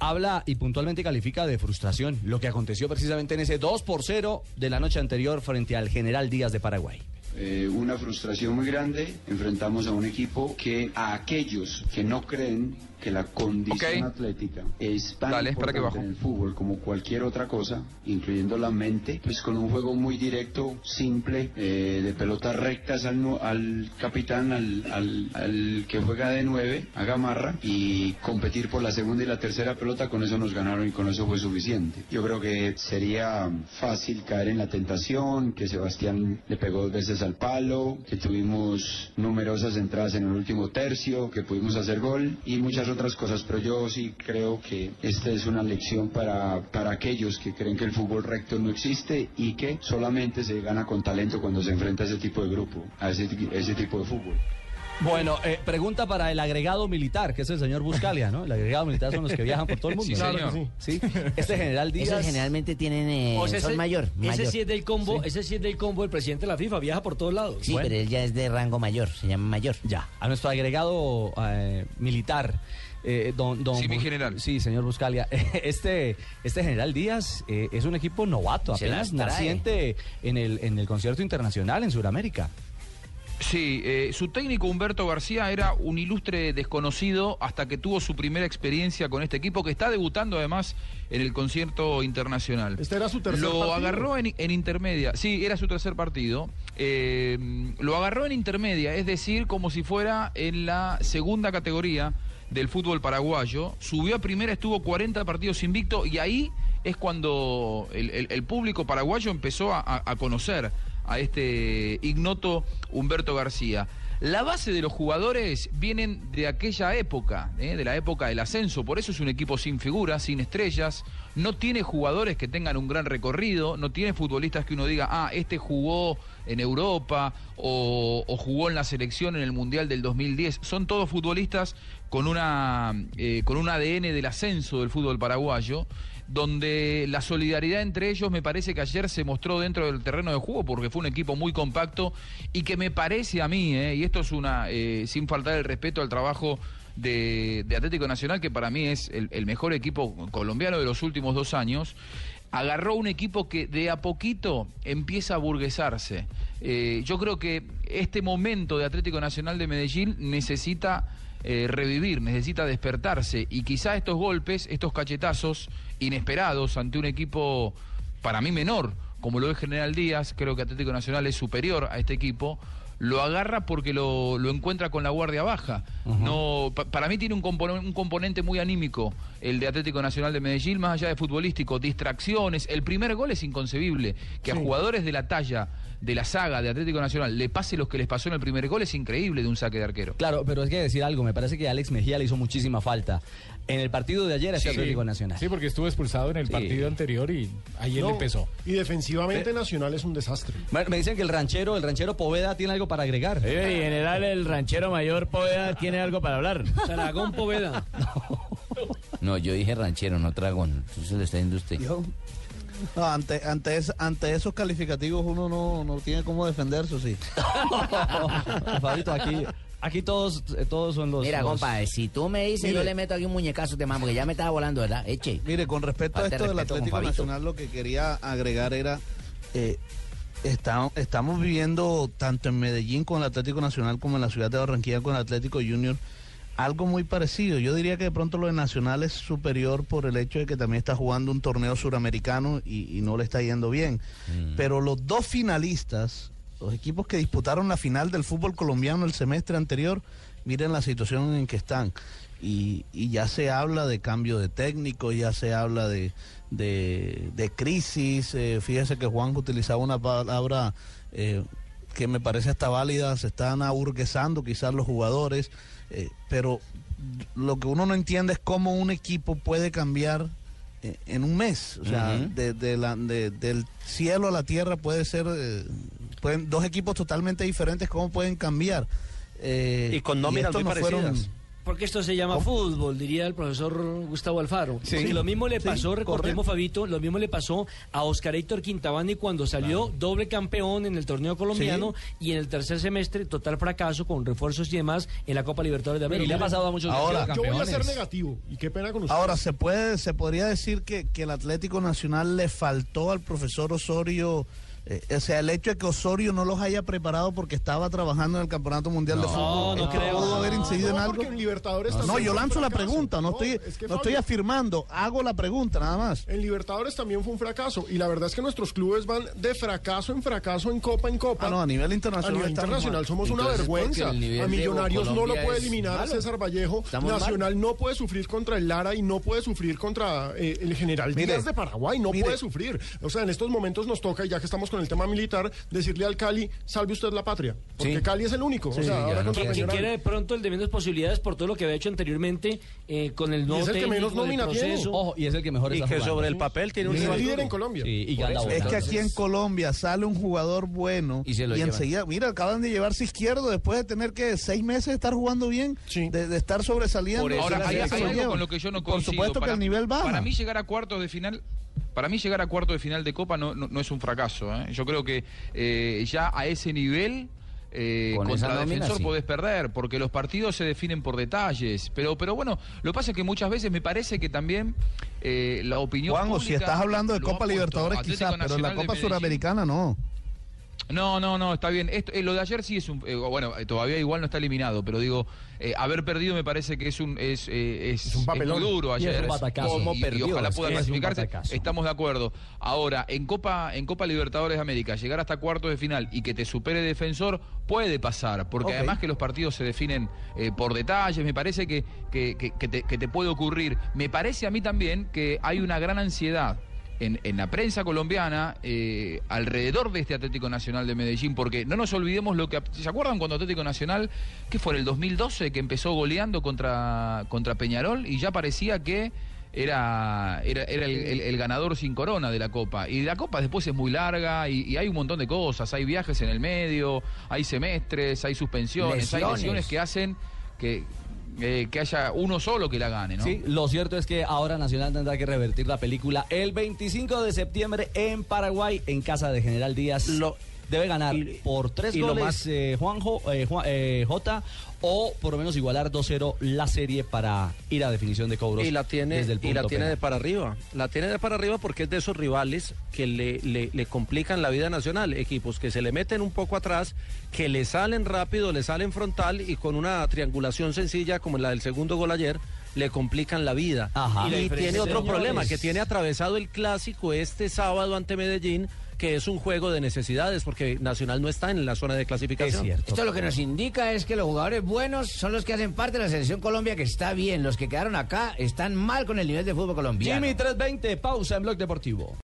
habla y puntualmente califica de frustración lo que aconteció precisamente en ese 2 por 0 de la noche anterior frente al General Díaz de Paraguay. Eh, una frustración muy grande. Enfrentamos a un equipo que a aquellos que no creen que la condición atlética es tan Dale, importante en el fútbol como cualquier otra cosa, incluyendo la mente, pues con un juego muy directo, simple, eh, de pelotas rectas al, al capitán, al, al- al que juega de nueve, a Gamarra, y competir por la segunda y la tercera pelota, con eso nos ganaron y con eso fue suficiente. Yo creo que sería fácil caer en la tentación, que Sebastián le pegó dos veces al palo, que tuvimos numerosas entradas en el último tercio, que pudimos hacer gol y muchas otras cosas, pero yo sí creo que esta es una lección para, para aquellos que creen que el fútbol recto no existe y que solamente se gana con talento cuando se enfrenta a ese tipo de grupo, a ese, ese tipo de fútbol. Bueno, eh, pregunta para el agregado militar, que es el señor Buscalia, ¿no? El agregado militar son los que viajan por todo el mundo. Sí, ¿no? señor. Sí. Este general Díaz. Esos generalmente tienen, eh, O sea, son ese- mayor, Ese sí es del combo, ese sí es del combo del presidente de la FIFA, viaja por todos lados. Sí, pero él ya es de rango mayor, se llama mayor. Ya, a nuestro agregado eh, militar. eh, don, don Sí, mi general. Sí, señor Buscalia. Este, este general Díaz eh, es un equipo novato, apenas naciente en el, en el concierto internacional en Sudamérica. Sí, eh, su técnico Humberto García era un ilustre desconocido hasta que tuvo su primera experiencia con este equipo que está debutando además en el concierto internacional. Este era su tercer Lo partido. agarró en, en intermedia, sí, era su tercer partido. Eh, lo agarró en intermedia, es decir, como si fuera en la segunda categoría del fútbol paraguayo. Subió a primera, estuvo 40 partidos invicto y ahí es cuando el, el- el público paraguayo empezó a conocer a este ignoto Humberto García. La base de los jugadores vienen de aquella época, ¿eh? de la época del ascenso, por eso es un equipo sin figuras, sin estrellas, no tiene jugadores que tengan un gran recorrido, no tiene futbolistas que uno diga, ah, este jugó en Europa o, jugó en la selección en el Mundial del 2010, son todos futbolistas con, una, eh, con un ADN del ascenso del fútbol paraguayo, donde la solidaridad entre ellos me parece que ayer se mostró dentro del terreno de juego porque fue un equipo muy compacto y que me parece a mí, eh, y esto es una, eh, sin faltar el respeto al trabajo de, Atlético Nacional, que para mí es el, el mejor equipo colombiano de los últimos dos años, agarró un equipo que de a poquito empieza a burguesarse. Eh, yo creo que este momento de Atlético Nacional de Medellín necesita eh, revivir, necesita despertarse y quizá estos golpes, estos cachetazos inesperados ante un equipo para mí menor, como lo es General Díaz, creo que Atlético Nacional es superior a este equipo, lo agarra porque lo, lo encuentra con la guardia baja. no pa- Para mí tiene un, componen- un componente muy anímico el de Atlético Nacional de Medellín, más allá de futbolístico, distracciones. El primer gol es inconcebible. Que a jugadores de la talla de la saga de Atlético Nacional le pase los que les pasó en el primer gol es increíble de un saque de arquero. Claro, pero hay que decir algo, me parece que Alex Mejía le hizo muchísima falta. En el partido de ayer este Sí. Atlético Nacional. Sí, porque estuvo expulsado en el Sí. partido anterior y ahí él No, empezó. Y defensivamente Nacional es un desastre. Me dicen que el ranchero, el ranchero Poveda tiene algo para agregar. en general, el ranchero mayor Poveda tiene algo para hablar. Dragón Poveda. No, yo dije ranchero, no tragón. Eso se lo está diciendo usted. No, ante, ante, es- ante esos calificativos uno no, no tiene cómo defenderse, sí. Fabito, aquí, aquí todos, eh, todos son los. Mira, los- compa, si tú me dices, Mire. yo le meto aquí un muñecazo de mano, porque ya me estaba volando, ¿verdad? Eche. Mire, con respecto a esto del Atlético. Nacional, lo que quería agregar era, eh, está- estamos viviendo tanto en Medellín con el Atlético Nacional como en la ciudad de Barranquilla con el Atlético Junior algo muy parecido. Yo diría que de pronto lo de Nacional es superior por el hecho de que también está jugando un torneo suramericano y, y no le está yendo bien. Pero los dos finalistas, los equipos que disputaron la final del fútbol colombiano el semestre anterior, miren la situación en que están. Y, y ya se habla de cambio de técnico, ya se habla de, de, de crisis. eh, fíjese que Juan utilizaba una palabra eh, que me parece hasta válida, se están aburguesando quizás los jugadores, eh, pero lo que uno no entiende es cómo un equipo puede cambiar en un mes, o sea, de, de la- de- del cielo a la tierra puede ser, eh, pueden, dos equipos totalmente diferentes, ¿cómo pueden cambiar? Eh, Y con nóminas muy no fueron- parecidas. Porque esto se llama fútbol, diría el profesor Gustavo Alfaro. Sí. Y lo mismo le Sí, pasó, recordemos. Fabito, lo mismo le pasó a Oscar Héctor Quintabani cuando salió doble campeón en el torneo colombiano y en el tercer semestre total fracaso con refuerzos y demás en la Copa Libertadores de Y América. le ha pasado a muchos Ahora, campeones. Yo voy a ser negativo y qué pena con usted. Ahora, ¿se puede, se podría decir que, que el Atlético Nacional le faltó al profesor Osorio, eh, o sea, el hecho de que Osorio no los haya preparado porque estaba trabajando en el Campeonato Mundial de Fútbol, no ¿es que pudo haber incidido no, en algo? porque en Libertadores No, yo lanzo la pregunta, no, estoy, es que, no estoy afirmando, hago la pregunta nada más. En Libertadores también fue un fracaso y la verdad es que nuestros clubes van de fracaso en fracaso, en copa en copa. Ah, no, a nivel A internacional. nivel estamos internacional somos una Entonces, vergüenza. nivel A Millonarios no lo puede eliminar malo. César Vallejo. Estamos Nacional no puede sufrir contra el Lara y no puede sufrir contra eh, el General Mire, Díaz de Paraguay. No mire. puede sufrir. O sea, en estos momentos nos toca, y ya que estamos con el tema militar, decirle al Cali, salve usted la patria. Porque Sí. Cali es el único. o sea, ahora contra Que, que Peñarol. quiere de pronto el de menos posibilidades por todo lo que había hecho anteriormente eh, con el nuevo es el que menos nómina tiene. Ojo, y es el que mejor Y está que jugando. sobre el papel tiene un Es líder duro. en Colombia. Sí, y gana Es que aquí en Colombia sale un jugador bueno Y se lo llevan. enseguida, mira, acaban de llevarse izquierdo después de tener que seis meses de estar jugando bien, Sí. de, de estar sobresaliendo. Por eso, Ahora, hay, hay algo con lo que yo no Por coincido. supuesto que Para- el nivel baja. Para mí llegar a cuartos de final... Para mí llegar a cuartos de final de Copa no, no, no es un fracaso. ¿eh? Yo creo que eh, ya a ese nivel... eh, Con contra nómina, defensor sí. podés perder, porque los partidos se definen por detalles. Pero, pero bueno, lo que pasa es que muchas veces me parece que también eh, la opinión. Juanjo, si estás hablando de Copa Libertadores quizás, pero en la Copa. Suramericana no. No, no, no, está bien. Esto, eh, lo de ayer sí es un. eh, bueno, eh, todavía igual no está eliminado, pero digo, eh, haber perdido me parece que es un es, eh, es, un papelón. muy duro Y es ayer. Y- ¿Cómo y, perdió? ojalá Es pueda es clasificarse. Estamos de acuerdo. Ahora, en Copa en Copa Libertadores de América, llegar hasta cuartos de final y que te supere defensor puede pasar, porque además que los partidos se definen eh, por detalles, me parece que, que, que- que te, que te puede ocurrir. Me parece a mí también que hay una gran ansiedad en, en la prensa colombiana eh, alrededor de este Atlético Nacional de Medellín, porque no nos olvidemos lo que... ¿Se acuerdan cuando Atlético Nacional, que fue en el 2012, que empezó goleando contra, contra Peñarol y ya parecía que era, era, era el, el- el ganador sin corona de la Copa? Y la Copa después es muy larga y, y hay un montón de cosas, hay viajes en el medio, hay semestres, hay suspensiones, hay lesiones que hacen que... eh, que haya uno solo que la gane, ¿no? Sí, lo cierto es que ahora Nacional tendrá que revertir la película el 25 de septiembre en Paraguay, en casa de General Díaz. Lo- Debe ganar y- por tres y lo goles más- eh, Juanjo, eh, Juan- eh, Jota o por lo menos igualar 2-0 la serie para ir a definición de cobros. Y la tiene, desde el y la tiene penal. de para arriba. La tiene de para arriba porque es de esos rivales que le, le, le complican la vida nacional. Equipos que se le meten un poco atrás, que le salen rápido, le salen frontal y con una triangulación sencilla como la del segundo gol ayer, le complican la vida. Ajá. Y, tiene otro señores. problema, que tiene atravesado el clásico este sábado ante Medellín, que es un juego de necesidades porque Nacional no está en la zona de clasificación. Es cierto. Esto lo que nos indica es que los jugadores buenos son los que hacen parte de la selección Colombia, que está bien. Los que quedaron acá están mal con el nivel de fútbol colombiano. Jimmy 320, pausa en Blog Deportivo.